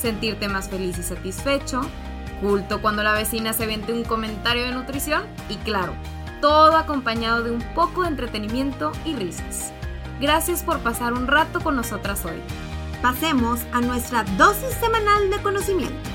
sentirte más feliz y satisfecho, culto cuando la vecina se vende un comentario de nutrición y claro, todo acompañado de un poco de entretenimiento y risas. Gracias por pasar un rato con nosotras hoy. Pasemos a nuestra dosis semanal de conocimiento.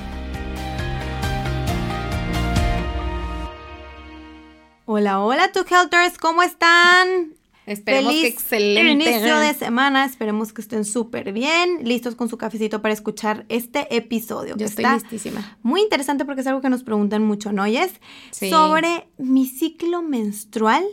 Hola, hola, tu Helters, ¿cómo están? Esperemos que excelente. inicio de semana. Esperemos que estén súper bien, listos con su cafecito para escuchar este episodio. Yo estoy listísima. Muy interesante porque es algo que nos preguntan mucho, ¿no? Y es sobre mi ciclo menstrual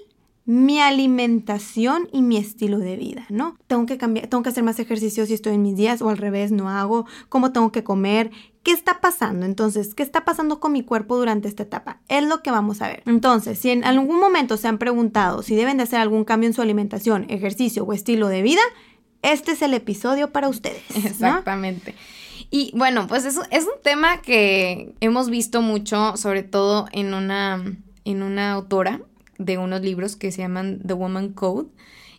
mi alimentación y mi estilo de vida, ¿no? Tengo que cambiar, tengo que hacer más ejercicio si estoy en mis días o al revés no hago, cómo tengo que comer, ¿qué está pasando? Entonces, ¿qué está pasando con mi cuerpo durante esta etapa? Es lo que vamos a ver. Entonces, si en algún momento se han preguntado si deben de hacer algún cambio en su alimentación, ejercicio o estilo de vida, este es el episodio para ustedes. Exactamente. Y bueno, pues eso es un tema que hemos visto mucho, sobre todo en una, en una autora de unos libros que se llaman The Woman Code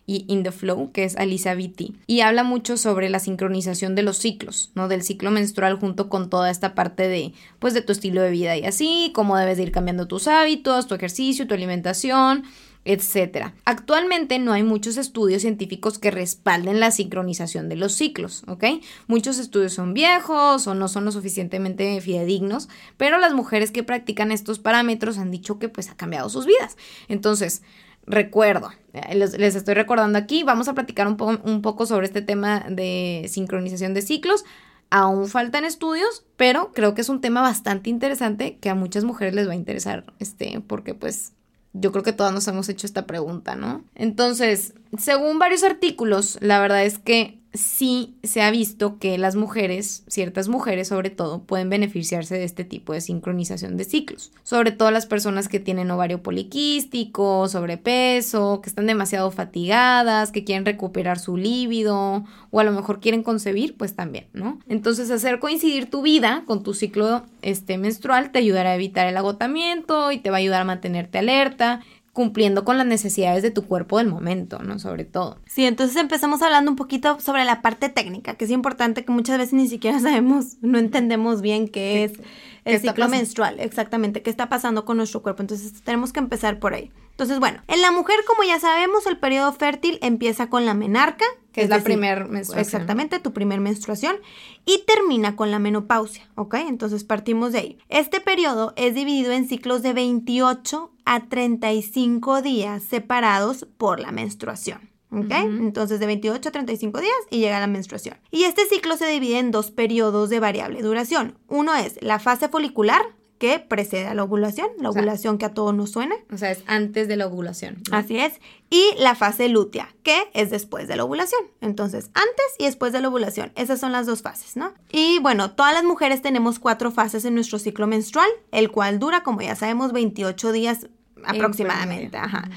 y In the Flow, que es Alisa Vitti, y habla mucho sobre la sincronización de los ciclos, ¿no? Del ciclo menstrual junto con toda esta parte de, pues, de tu estilo de vida y así, cómo debes de ir cambiando tus hábitos, tu ejercicio, tu alimentación, etcétera. Actualmente no hay muchos estudios científicos que respalden la sincronización de los ciclos, ¿ok? Muchos estudios son viejos o no son lo suficientemente fidedignos, pero las mujeres que practican estos parámetros han dicho que pues ha cambiado sus vidas. Entonces, recuerdo, eh, les, estoy recordando aquí, vamos a platicar un, un poco sobre este tema de sincronización de ciclos. Aún faltan estudios, pero creo que es un tema bastante interesante que a muchas mujeres les va a interesar, este, porque pues yo creo que todas nos hemos hecho esta pregunta, ¿no? Entonces, según varios artículos, la verdad es que sí se ha visto que las mujeres, ciertas mujeres sobre todo, pueden beneficiarse de este tipo de sincronización de ciclos. Sobre todo las personas que tienen ovario poliquístico, sobrepeso, que están demasiado fatigadas, que quieren recuperar su líbido o a lo mejor quieren concebir, pues también, ¿no? Entonces hacer coincidir tu vida con tu ciclo este, menstrual te ayudará a evitar el agotamiento y te va a ayudar a mantenerte alerta cumpliendo con las necesidades de tu cuerpo del momento, ¿no? Sobre todo. Sí, entonces empezamos hablando un poquito sobre la parte técnica, que es importante que muchas veces ni siquiera sabemos, no entendemos bien qué, es el ciclo menstrual, exactamente, qué está pasando con nuestro cuerpo. Entonces tenemos que empezar por ahí. Entonces, bueno, en la mujer, como ya sabemos, el periodo fértil empieza con la menarca, que es, la primera menstruación. Exactamente, tu primer menstruación, y termina con la menopausia, ¿ok? Entonces partimos de ahí. Este periodo es dividido en ciclos de 28 a 35 días separados por la menstruación. ¿Ok? Entonces de 28 a 35 días y llega la menstruación. Y este ciclo se divide en dos periodos de variable duración. Uno es la fase folicular, que precede a la ovulación, la ovulación que a todos nos suena. O sea, es antes de la ovulación. Así es. Y la fase lútea, que es después de la ovulación. Entonces, antes y después de la ovulación. Esas son las dos fases, ¿no? Y bueno, todas las mujeres tenemos cuatro fases en nuestro ciclo menstrual, el cual dura, como ya sabemos, 28 días aproximadamente. Ajá.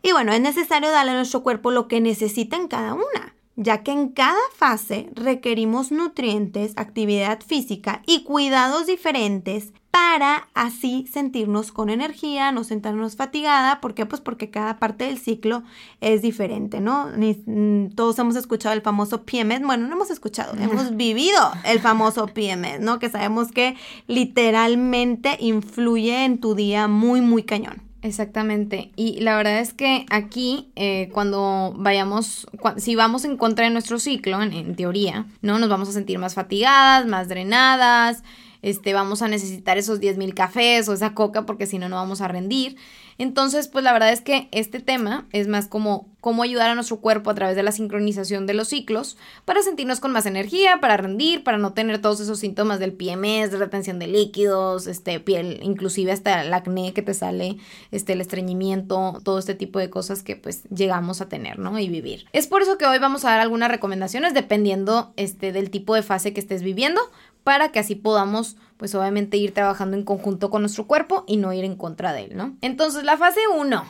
Y bueno, es necesario darle a nuestro cuerpo lo que necesita en cada una ya que en cada fase requerimos nutrientes, actividad física y cuidados diferentes para así sentirnos con energía, no sentirnos fatigada. ¿Por qué? Pues porque cada parte del ciclo es diferente, ¿no? Mm, todos hemos escuchado el famoso PMS. Bueno, no hemos escuchado, hemos vivido el famoso PMS, ¿no? Que sabemos que literalmente influye en tu día muy, muy cañón. Exactamente. Y la verdad es que aquí, eh, cuando vayamos, si vamos en contra de nuestro ciclo, en, en, teoría, ¿no? Nos vamos a sentir más fatigadas, más drenadas, este, vamos a necesitar esos 10 mil cafés o esa coca porque si no, no vamos a rendir. Entonces, pues la verdad es que este tema es más como cómo ayudar a nuestro cuerpo a través de la sincronización de los ciclos para sentirnos con más energía, para rendir, para no tener todos esos síntomas del PMS, de retención de líquidos, este, piel, inclusive hasta el acné que te sale, este, el estreñimiento, todo este tipo de cosas que pues llegamos a tener, ¿no? Y vivir. Es por eso que hoy vamos a dar algunas recomendaciones dependiendo, este, del tipo de fase que estés viviendo para que así podamos pues obviamente ir trabajando en conjunto con nuestro cuerpo y no ir en contra de él, ¿no? Entonces, la fase 1,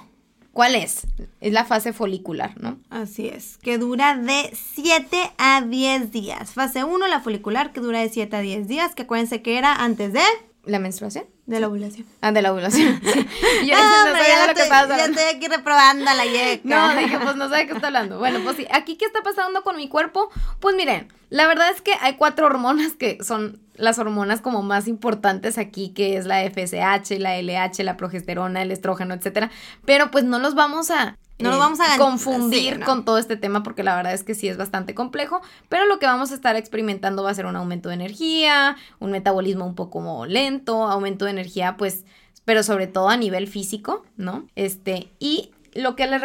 ¿cuál es? Es la fase folicular, ¿no? Así es, que dura de 7 a 10 días. Fase 1, la folicular, que dura de 7 a 10 días, que acuérdense que era antes de... ¿La menstruación? De la ovulación. Ah, de la ovulación. Yo no, no ya, estoy, ya estoy aquí reprobando a la yeca. No, dije, pues no sé de qué está hablando. Bueno, pues sí, aquí qué está pasando con mi cuerpo. Pues miren, la verdad es que hay cuatro hormonas que son las hormonas como más importantes aquí, que es la FSH, la LH, la progesterona, el estrógeno, etcétera. Pero pues no los vamos a no lo vamos a eh, confundir con todo este tema porque la verdad es que sí es bastante complejo, pero lo que vamos a estar experimentando va a ser un aumento de energía, un metabolismo un poco lento, aumento de energía pues, pero sobre todo a nivel físico, ¿no? Este, y lo que les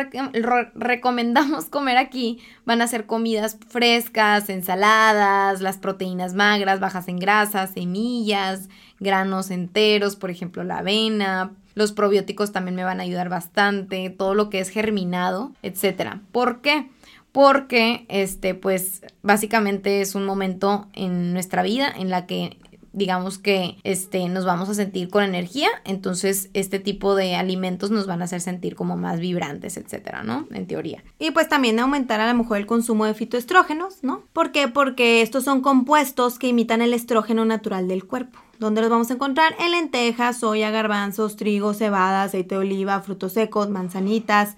recomendamos comer aquí van a ser comidas frescas, ensaladas, las proteínas magras, bajas en grasas, semillas, granos enteros, por ejemplo la avena, los probióticos también me van a ayudar bastante, todo lo que es germinado, etcétera. ¿Por qué? Porque este pues básicamente es un momento en nuestra vida en la que digamos que este, nos vamos a sentir con energía, entonces este tipo de alimentos nos van a hacer sentir como más vibrantes, etcétera, ¿no? En teoría. Y pues también aumentar a lo mejor el consumo de fitoestrógenos, ¿no? ¿Por qué? Porque estos son compuestos que imitan el estrógeno natural del cuerpo. ¿Dónde los vamos a encontrar? En lentejas, soya, garbanzos, trigo, cebada, aceite de oliva, frutos secos, manzanitas,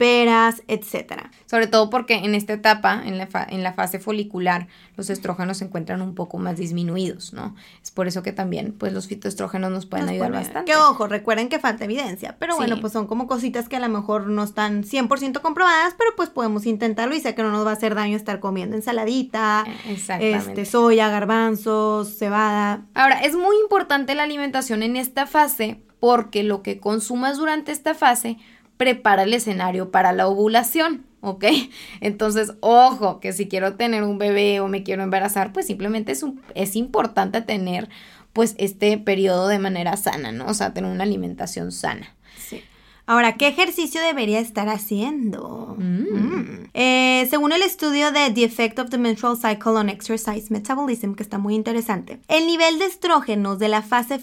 peras, etcétera. Sobre todo porque en esta etapa, en la, en la fase folicular, los estrógenos se encuentran un poco más disminuidos, ¿no? Es por eso que también, pues, los fitoestrógenos nos pueden ayudar bastante. Que ojo, recuerden que falta evidencia, pero bueno, pues son como cositas que a lo mejor no están 100% comprobadas, pero pues podemos intentarlo y sé que no nos va a hacer daño estar comiendo ensaladita, eh, este, soya, garbanzos, cebada. Ahora, es muy importante la alimentación en esta fase porque lo que consumas durante esta fase prepara el escenario para la ovulación, ¿ok? Entonces, ojo, que si quiero tener un bebé o me quiero embarazar, pues simplemente es, es importante tener pues este periodo de manera sana, ¿no? O sea, tener una alimentación sana. Sí. Ahora, ¿qué ejercicio debería estar haciendo? Mm. Mm. Eh, según el estudio de The Effect of the Menstrual Cycle on Exercise Metabolism, que está muy interesante, el nivel de estrógenos de la fase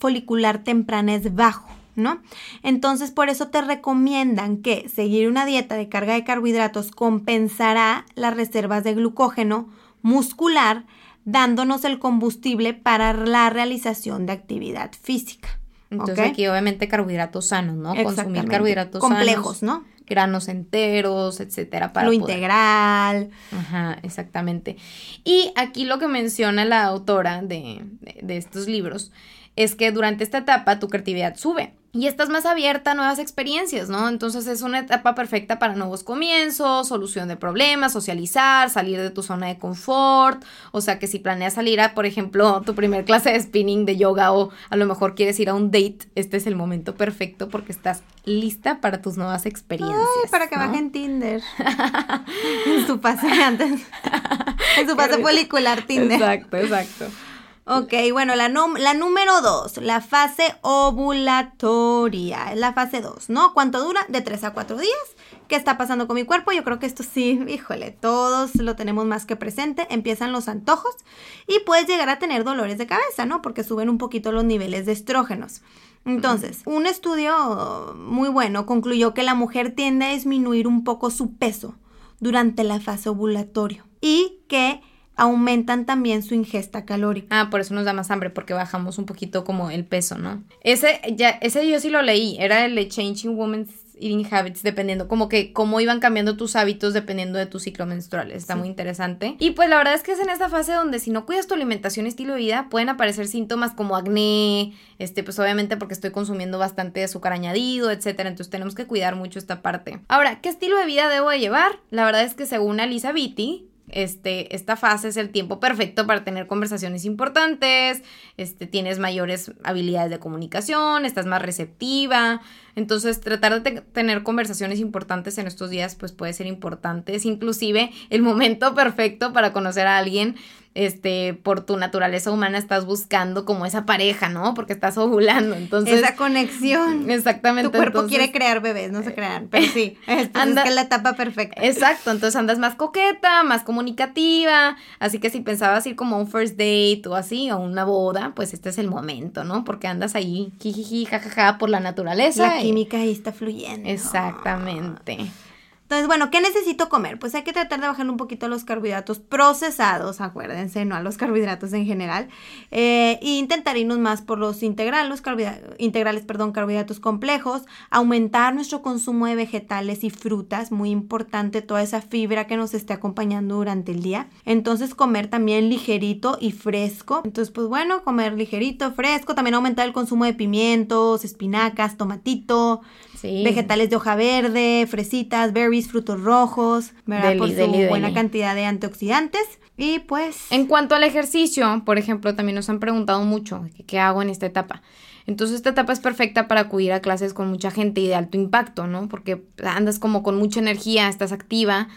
folicular temprana es bajo. ¿No? Entonces, por eso te recomiendan que seguir una dieta de carga de carbohidratos compensará las reservas de glucógeno muscular, dándonos el combustible para la realización de actividad física. Entonces, aquí obviamente carbohidratos sanos, ¿no? Consumir carbohidratos complejos, ¿no? granos enteros, etcétera, para lo integral. Ajá, exactamente. Y aquí lo que menciona la autora de, de estos libros es que durante esta etapa tu creatividad sube y estás más abierta a nuevas experiencias, ¿no? Entonces es una etapa perfecta para nuevos comienzos, solución de problemas, socializar, salir de tu zona de confort, o sea que si planeas salir a, por ejemplo, tu primer clase de spinning, de yoga o a lo mejor quieres ir a un date, este es el momento perfecto porque estás lista para tus nuevas experiencias. Ay, para que bajen Tinder. en su pase antes. en su pase folicular Tinder. Exacto, exacto. Ok, bueno, la, la número dos, la fase ovulatoria, es la fase 2, ¿no? ¿Cuánto dura? De 3 a 4 días. ¿Qué está pasando con mi cuerpo? Yo creo que esto sí, híjole, todos lo tenemos más que presente. Empiezan los antojos y puedes llegar a tener dolores de cabeza, ¿no? Porque suben un poquito los niveles de estrógenos. Entonces, un estudio muy bueno concluyó que la mujer tiende a disminuir un poco su peso durante la fase ovulatoria y que aumentan también su ingesta calórica. Ah, por eso nos da más hambre, porque bajamos un poquito como el peso, ¿no? Ese, ya, ese yo sí lo leí, era el de Changing Women's Eating Habits, dependiendo, como que cómo iban cambiando tus hábitos dependiendo de tu ciclo menstrual. Está muy interesante. Y pues la verdad es que es en esta fase donde si no cuidas tu alimentación y estilo de vida, pueden aparecer síntomas como acné, este, pues obviamente porque estoy consumiendo bastante azúcar añadido, etcétera. Entonces tenemos que cuidar mucho esta parte. Ahora, ¿qué estilo de vida debo de llevar? La verdad es que según Alisa Vitti, este, esta fase es el tiempo perfecto para tener conversaciones importantes, este, tienes mayores habilidades de comunicación, estás más receptiva, Entonces, tratar de tener conversaciones importantes en estos días, pues puede ser importante. Es inclusive el momento perfecto para conocer a alguien este, por tu naturaleza humana estás buscando como esa pareja, ¿no? Porque estás ovulando, entonces... Esa conexión. Exactamente. Tu cuerpo quiere crear bebés, no se crean, pero sí, es, anda, es la etapa perfecta. Exacto, entonces andas más coqueta, más comunicativa, así que si pensabas ir como a un first date o así, o una boda, pues este es el momento, ¿no? Porque andas ahí, jijiji, jajaja, por la naturaleza. La química ahí está fluyendo. Exactamente. Entonces, bueno, ¿qué necesito comer? Pues hay que tratar de bajar un poquito los carbohidratos procesados, acuérdense, no a los carbohidratos en general. Eh, e intentar irnos más por los integrales, integrales, perdón, carbohidratos complejos, aumentar nuestro consumo de vegetales y frutas, muy importante toda esa fibra que nos esté acompañando durante el día. Entonces, comer también ligerito y fresco. Entonces, pues bueno, comer ligerito, fresco, también aumentar el consumo de pimientos, espinacas, tomatito. Vegetales de hoja verde, fresitas, berries, frutos rojos, ¿verdad? Por su buena cantidad de antioxidantes. Y pues... En cuanto al ejercicio, por ejemplo, también nos han preguntado mucho qué hago en esta etapa. Entonces esta etapa es perfecta para acudir a clases con mucha gente y de alto impacto, ¿no? Porque andas como con mucha energía, estás activa.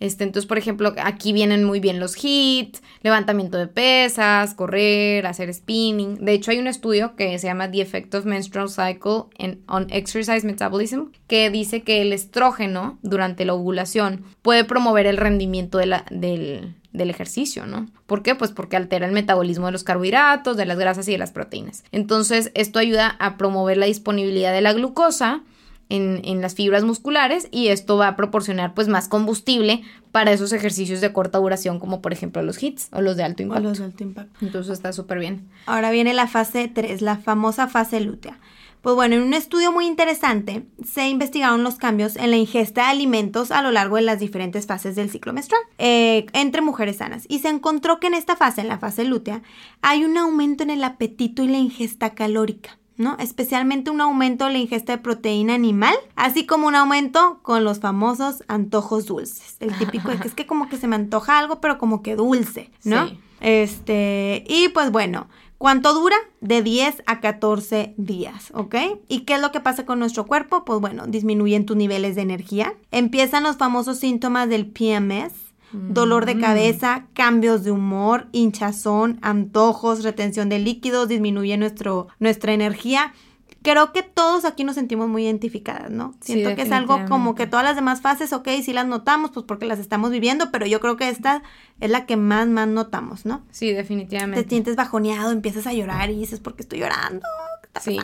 Este, entonces, por ejemplo, aquí vienen muy bien los hits, levantamiento de pesas, correr, hacer spinning. De hecho, hay un estudio que se llama The Effect of Menstrual Cycle on Exercise Metabolism, que dice que el estrógeno durante la ovulación puede promover el rendimiento del, del ejercicio, ¿no? ¿Por qué? Pues porque altera el metabolismo de los carbohidratos, de las grasas y de las proteínas. Entonces, esto ayuda a promover la disponibilidad de la glucosa en, las fibras musculares y esto va a proporcionar pues más combustible para esos ejercicios de corta duración como por ejemplo los hits o los de alto impacto. O los de alto impacto. Entonces está súper bien. Ahora viene la fase 3, la famosa fase lútea. Pues bueno, en un estudio muy interesante se investigaron los cambios en la ingesta de alimentos a lo largo de las diferentes fases del ciclo menstrual eh, entre mujeres sanas y se encontró que en esta fase, en la fase lútea, hay un aumento en el apetito y la ingesta calórica. ¿No? Especialmente un aumento en la ingesta de proteína animal, así como un aumento con los famosos antojos dulces. El típico es que es que como que se me antoja algo, pero como que dulce, ¿no? Este, y pues bueno, ¿cuánto dura? De 10 a 14 días, ¿ok? ¿Y qué es lo que pasa con nuestro cuerpo? Pues bueno, disminuyen tus niveles de energía, empiezan los famosos síntomas del PMS, dolor de mm. cabeza, cambios de humor, hinchazón, antojos, retención de líquidos, disminuye nuestro, nuestra energía. Creo que todos aquí nos sentimos muy identificadas, ¿no? Siento que es algo como que todas las demás fases, ok, sí las notamos, pues porque las estamos viviendo, pero yo creo que esta es la que más, más notamos, ¿no? Sí, definitivamente. Te sientes bajoneado, empiezas a llorar y dices, ¿por qué estoy llorando? ¿Qué está sí.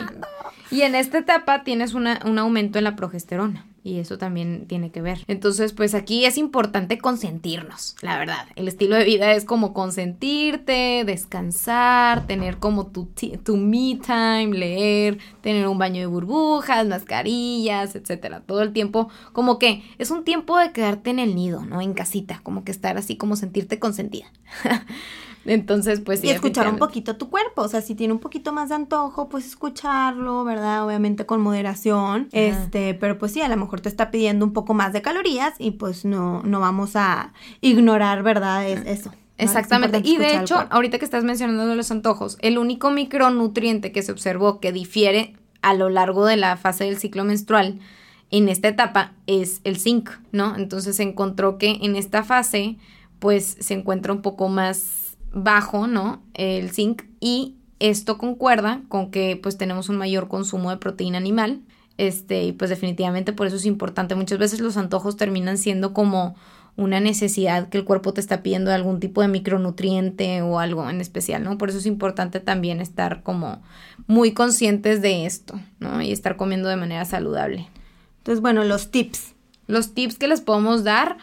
Y en esta etapa tienes un aumento en la progesterona y eso también tiene que ver. Entonces, pues aquí es importante consentirnos, la verdad. El estilo de vida es como consentirte, descansar, tener como tu, tu me time, leer, tener un baño de burbujas, mascarillas, etcétera. Todo el tiempo, como que es un tiempo de quedarte en el nido, ¿no? En casita, como que estar así, como sentirte consentida. Entonces, pues sí. Y escuchar un poquito tu cuerpo. O sea, si tiene un poquito más de antojo, pues escucharlo, ¿verdad? Obviamente con moderación. Este, pero pues sí, a lo mejor te está pidiendo un poco más de calorías y pues no, no vamos a ignorar, ¿verdad? Es, eso. Exactamente. Y de hecho, ahorita que estás mencionando los antojos, el único micronutriente que se observó que difiere a lo largo de la fase del ciclo menstrual en esta etapa es el zinc, ¿no? Entonces se encontró que en esta fase, pues se encuentra un poco más bajo, ¿no? El zinc y esto concuerda con que pues tenemos un mayor consumo de proteína animal. Este, y pues definitivamente por eso es importante. Muchas veces los antojos terminan siendo como una necesidad que el cuerpo te está pidiendo de algún tipo de micronutriente o algo en especial, ¿no? Por eso es importante también estar como muy conscientes de esto, ¿no? Y estar comiendo de manera saludable. Entonces, bueno, los tips. Los tips que les podemos dar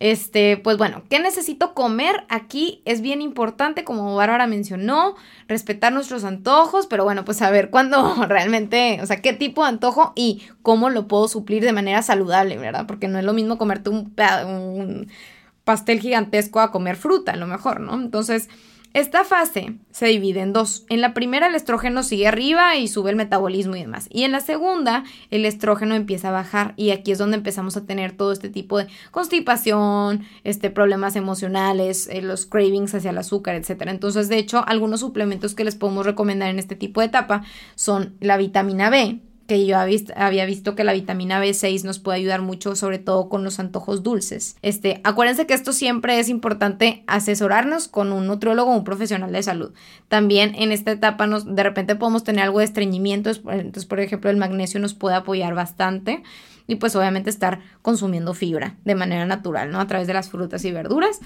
este, pues bueno, ¿qué necesito comer? Aquí es bien importante, como Bárbara mencionó, respetar nuestros antojos, pero bueno, pues saber cuándo realmente, o sea, qué tipo de antojo y cómo lo puedo suplir de manera saludable, ¿verdad? Porque no es lo mismo comerte un, un pastel gigantesco a comer fruta, a lo mejor, ¿no? Entonces, esta fase se divide en dos. En la primera el estrógeno sigue arriba y sube el metabolismo y demás. Y en la segunda el estrógeno empieza a bajar y aquí es donde empezamos a tener todo este tipo de constipación, este, problemas emocionales, eh, los cravings hacia el azúcar, etc. Entonces, de hecho, algunos suplementos que les podemos recomendar en este tipo de etapa son la vitamina B, que yo había visto que la vitamina B6 nos puede ayudar mucho, sobre todo con los antojos dulces. Este, acuérdense que esto siempre es importante asesorarnos con un nutriólogo o un profesional de salud. También en esta etapa nos, de repente podemos tener algo de estreñimiento, entonces por ejemplo el magnesio nos puede apoyar bastante y pues obviamente estar consumiendo fibra de manera natural, ¿no? A través de las frutas y verduras.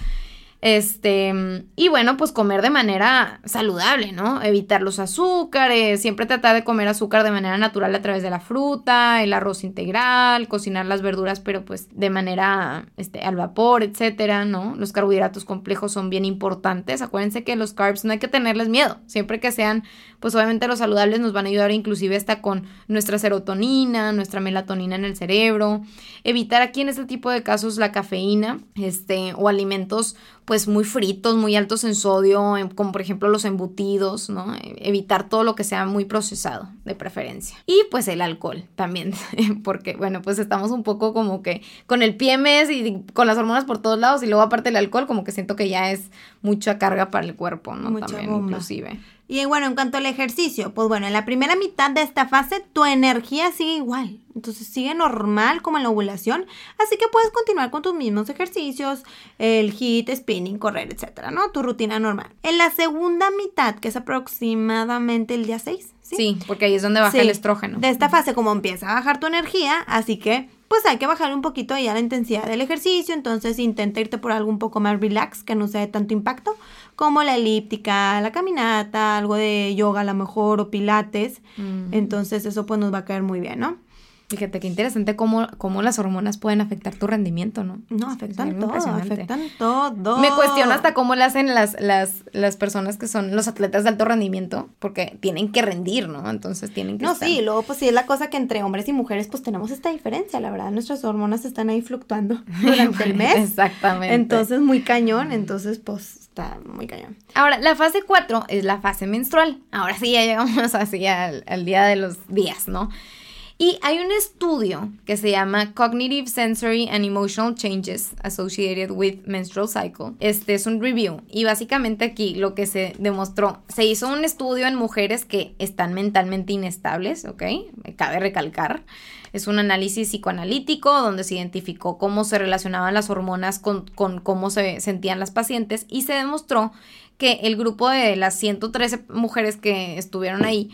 Este, y bueno, pues comer de manera saludable, ¿no? Evitar los azúcares, siempre tratar de comer azúcar de manera natural a través de la fruta, el arroz integral, cocinar las verduras, pero pues de manera este, al vapor, etcétera, ¿no? Los carbohidratos complejos son bien importantes. Acuérdense que los carbs no hay que tenerles miedo, siempre que sean, pues obviamente los saludables nos van a ayudar inclusive hasta con nuestra serotonina, nuestra melatonina en el cerebro. Evitar aquí en este tipo de casos la cafeína, este, o alimentos pues muy fritos, muy altos en sodio, como por ejemplo los embutidos, ¿no? Evitar todo lo que sea muy procesado, de preferencia. Y pues el alcohol también, porque bueno, pues estamos un poco como que con el PMS y con las hormonas por todos lados y luego aparte el alcohol, como que siento que ya es mucha carga para el cuerpo, ¿no? también inclusive. Y bueno, en cuanto al ejercicio, pues bueno, en la primera mitad de esta fase tu energía sigue igual. Entonces sigue normal como en la ovulación. Así que puedes continuar con tus mismos ejercicios, el hit, spinning, correr, etcétera, ¿no? Tu rutina normal. En la segunda mitad, que es aproximadamente el día 6. Sí, porque ahí es donde baja el estrógeno. De esta fase, como empieza a bajar tu energía, así que pues hay que bajar un poquito ya la intensidad del ejercicio, entonces intenta irte por algo un poco más relax, que no sea de tanto impacto, como la elíptica, la caminata, algo de yoga a lo mejor o pilates, entonces eso pues nos va a caer muy bien, ¿no? Fíjate qué interesante cómo, cómo las hormonas pueden afectar tu rendimiento, ¿no? No, afectan todo, afectan todo. Me cuestiona hasta cómo le hacen las, las, las personas que son los atletas de alto rendimiento, porque tienen que rendir, ¿no? Entonces tienen que No, sí, luego pues sí es la cosa que entre hombres y mujeres pues tenemos esta diferencia, la verdad, nuestras hormonas están ahí fluctuando durante el mes. Exactamente. Entonces muy cañón, entonces pues está muy cañón. Ahora, la fase 4 es la fase menstrual. Ahora sí ya llegamos así al, al día de los días, ¿no? Y hay un estudio que se llama Cognitive Sensory and Emotional Changes Associated with Menstrual Cycle. Este es un review y básicamente aquí lo que se demostró, se hizo un estudio en mujeres que están mentalmente inestables, ¿ok? Cabe recalcar. Es un análisis psicoanalítico donde se identificó cómo se relacionaban las hormonas con, con cómo se sentían las pacientes y se demostró que el grupo de las 113 mujeres que estuvieron ahí,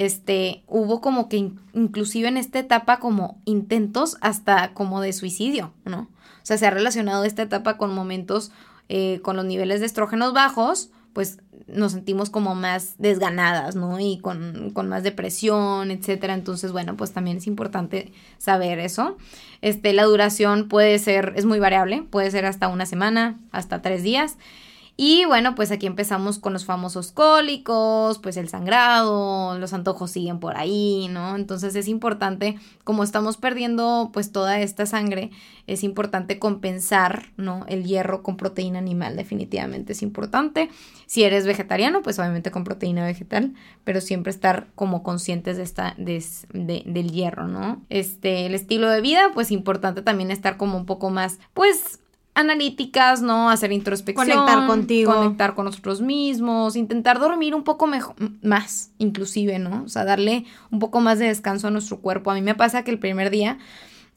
este, hubo como que inclusive en esta etapa como intentos hasta como de suicidio, ¿no? O sea, se ha relacionado esta etapa con momentos eh, con los niveles de estrógenos bajos, pues nos sentimos como más desganadas, ¿no? Y con, con, más depresión, etcétera. Entonces, bueno, pues también es importante saber eso. Este, la duración puede ser, es muy variable, puede ser hasta una semana, hasta tres días. Y bueno, pues aquí empezamos con los famosos cólicos, pues el sangrado, los antojos siguen por ahí, ¿no? Entonces es importante, como estamos perdiendo pues toda esta sangre, es importante compensar, ¿no? El hierro con proteína animal, definitivamente es importante. Si eres vegetariano, pues obviamente con proteína vegetal, pero siempre estar como conscientes de esta, de, del hierro, ¿no? Este, el estilo de vida, pues importante también estar como un poco más, pues analíticas, ¿no? Hacer introspección. Conectar contigo. Conectar con nosotros mismos, intentar dormir un poco mejor, más, inclusive, ¿no? O sea, darle un poco más de descanso a nuestro cuerpo. A mí me pasa que el primer día,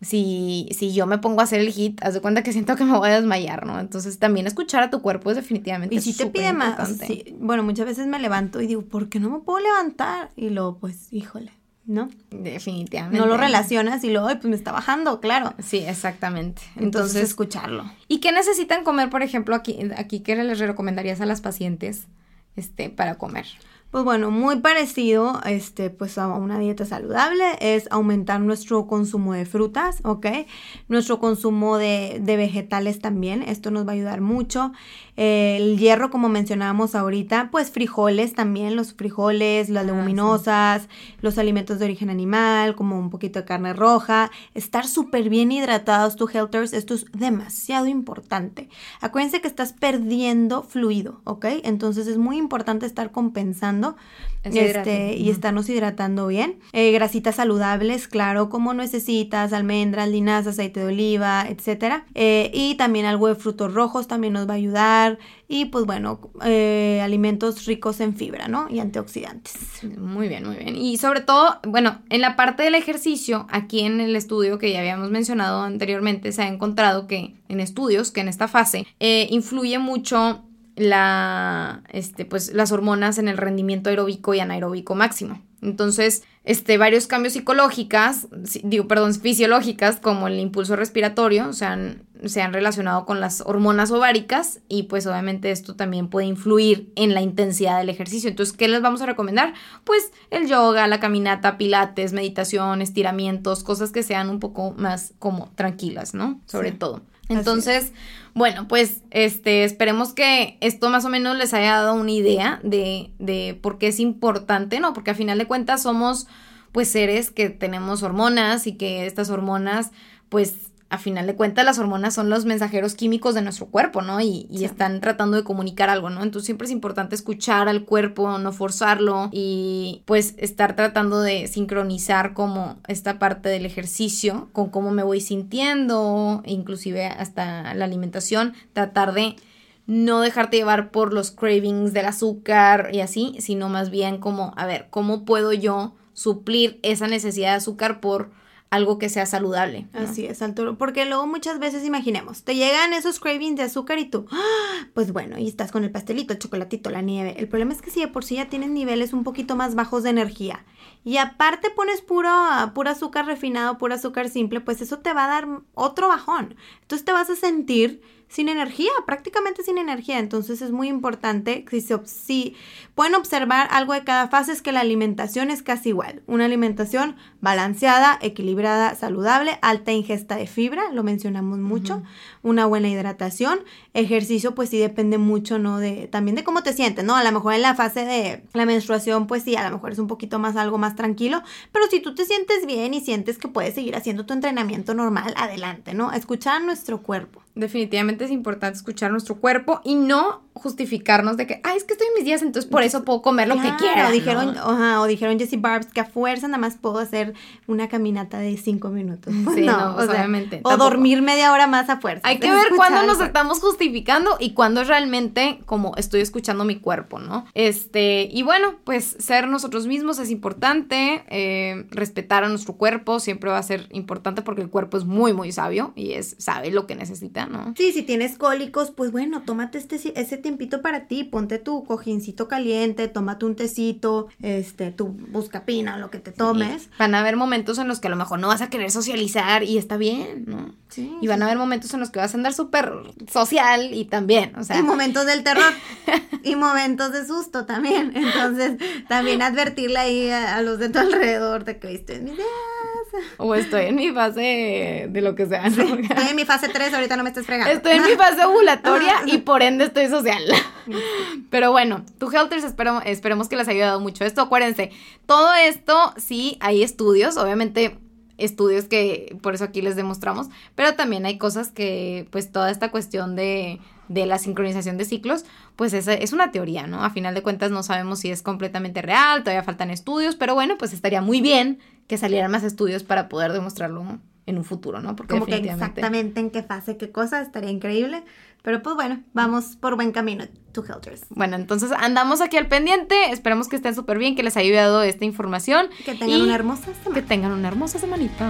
si, si yo me pongo a hacer el hit, haz de cuenta que siento que me voy a desmayar, ¿no? Entonces también escuchar a tu cuerpo es definitivamente Y si te pide más, bueno, muchas veces me levanto y digo, ¿por qué no me puedo levantar? Y luego, pues, híjole ¿no? Definitivamente. No lo relacionas y luego, pues me está bajando, claro. Sí, exactamente. Entonces, escucharlo. ¿Y qué necesitan comer, por ejemplo, aquí, aquí qué les recomendarías a las pacientes este, para comer? Pues bueno, muy parecido este, pues a una dieta saludable es aumentar nuestro consumo de frutas, ¿ok? Nuestro consumo de, de vegetales también, esto nos va a ayudar mucho. El hierro, como mencionábamos ahorita, pues frijoles también, los frijoles, las ah, leguminosas, los alimentos de origen animal, como un poquito de carne roja. Estar súper bien hidratados, tu healthers, esto es demasiado importante. Acuérdense que estás perdiendo fluido, ¿ok? Entonces es muy importante estar compensando Este, y estarnos hidratando bien. Eh, grasitas saludables, claro, como nuecesitas, almendras, linaza, aceite de oliva, etcétera. Eh, y también algo de frutos rojos también nos va a ayudar. Y pues bueno, eh, alimentos ricos en fibra, ¿no? Y antioxidantes. Muy bien, muy bien. Y sobre todo, bueno, en la parte del ejercicio, aquí en el estudio que ya habíamos mencionado anteriormente, se ha encontrado que en estudios, que en esta fase, influye mucho la, este, pues, las hormonas en el rendimiento aeróbico y anaeróbico máximo. Entonces, este, varios cambios psicológicas, digo, perdón, fisiológicas, como el impulso respiratorio, se han, se han relacionado con las hormonas ováricas y pues obviamente esto también puede influir en la intensidad del ejercicio. Entonces, ¿qué les vamos a recomendar? Pues el yoga, la caminata, pilates, meditación, estiramientos, cosas que sean un poco más como tranquilas, ¿no? Sobre todo. Entonces, bueno, pues este, esperemos que esto más o menos les haya dado una idea de, de por qué es importante, ¿no? Porque a final de cuentas somos pues seres que tenemos hormonas y que estas hormonas pues a final de cuentas las hormonas son los mensajeros químicos de nuestro cuerpo, ¿no? Y, están tratando de comunicar algo, ¿no? Entonces siempre es importante escuchar al cuerpo, no forzarlo y pues estar tratando de sincronizar como esta parte del ejercicio con cómo me voy sintiendo, inclusive hasta la alimentación, tratar de no dejarte llevar por los cravings del azúcar y así, sino más bien como, a ver, ¿cómo puedo yo suplir esa necesidad de azúcar por algo que sea saludable. Así es, Arturo. Porque luego muchas veces, imaginemos, te llegan esos cravings de azúcar y tú, ¡ah! pues bueno, y estás con el pastelito, el chocolatito, la nieve. El problema es que si de por sí ya tienes niveles un poquito más bajos de energía y aparte pones puro, puro azúcar refinado, puro azúcar simple, pues eso te va a dar otro bajón. Entonces te vas a sentir sin energía, prácticamente sin energía. Entonces es muy importante, si, si pueden observar algo de cada fase, es que la alimentación es casi igual. Una alimentación balanceada, equilibrada, saludable, alta ingesta de fibra, lo mencionamos mucho, una buena hidratación, ejercicio pues sí depende mucho, ¿no? De, también de cómo te sientes, ¿no? A lo mejor en la fase de la menstruación pues sí, a lo mejor es un poquito más algo más tranquilo, pero si tú te sientes bien y sientes que puedes seguir haciendo tu entrenamiento normal, adelante, ¿no? Escuchar a nuestro cuerpo. Definitivamente es importante escuchar nuestro cuerpo y no justificarnos de que, ay, es que estoy en mis días, entonces por eso puedo comer lo que quiera. O dijeron, o dijeron Jessie Barbs que a fuerza nada más puedo hacer una caminata de cinco minutos. Sí, no, pues, obviamente. O dormir media hora más a fuerza. Hay que ver cuándo nos estamos justificando y cuándo es realmente como estoy escuchando mi cuerpo, ¿no? Este, y bueno, pues ser nosotros mismos es importante, eh, respetar a nuestro cuerpo siempre va a ser importante porque el cuerpo es muy, muy sabio y es, sabe lo que necesita, ¿no? Sí, si tienes cólicos, pues bueno, tómate este, ese tiempito para ti, ponte tu cojincito caliente, tómate un tecito, este, tu buscapina, lo que te tomes. Van a haber momentos en los que a lo mejor no vas a querer socializar y está bien, ¿no? Sí. Y van a haber momentos en los que vas a andar súper social y también, o sea. Y momentos del terror. y momentos de susto también. Entonces, también advertirle ahí a, los de tu alrededor de que viste mis O estoy en mi fase de lo que sea. estoy en mi fase 3, ahorita no me estés fregando. Estoy en mi fase ovulatoria y por ende estoy social. Pero bueno, tu Helters espero, esperemos que les haya ayudado mucho esto. Acuérdense, todo esto sí hay estudios, obviamente estudios que por eso aquí les demostramos, pero también hay cosas que pues toda esta cuestión de, de la sincronización de ciclos, pues es, es una teoría, ¿no? A final de cuentas no sabemos si es completamente real, todavía faltan estudios, pero bueno, pues estaría muy bien que salieran más estudios para poder demostrarlo en un futuro, ¿no? Porque Como que exactamente en qué fase, qué cosa, estaría increíble. Pero pues bueno, vamos por buen camino, to Helters. Bueno, entonces andamos aquí al pendiente. Esperemos que estén súper bien, que les haya ayudado esta información. Que tengan una hermosa semana. Que tengan una hermosa semanita.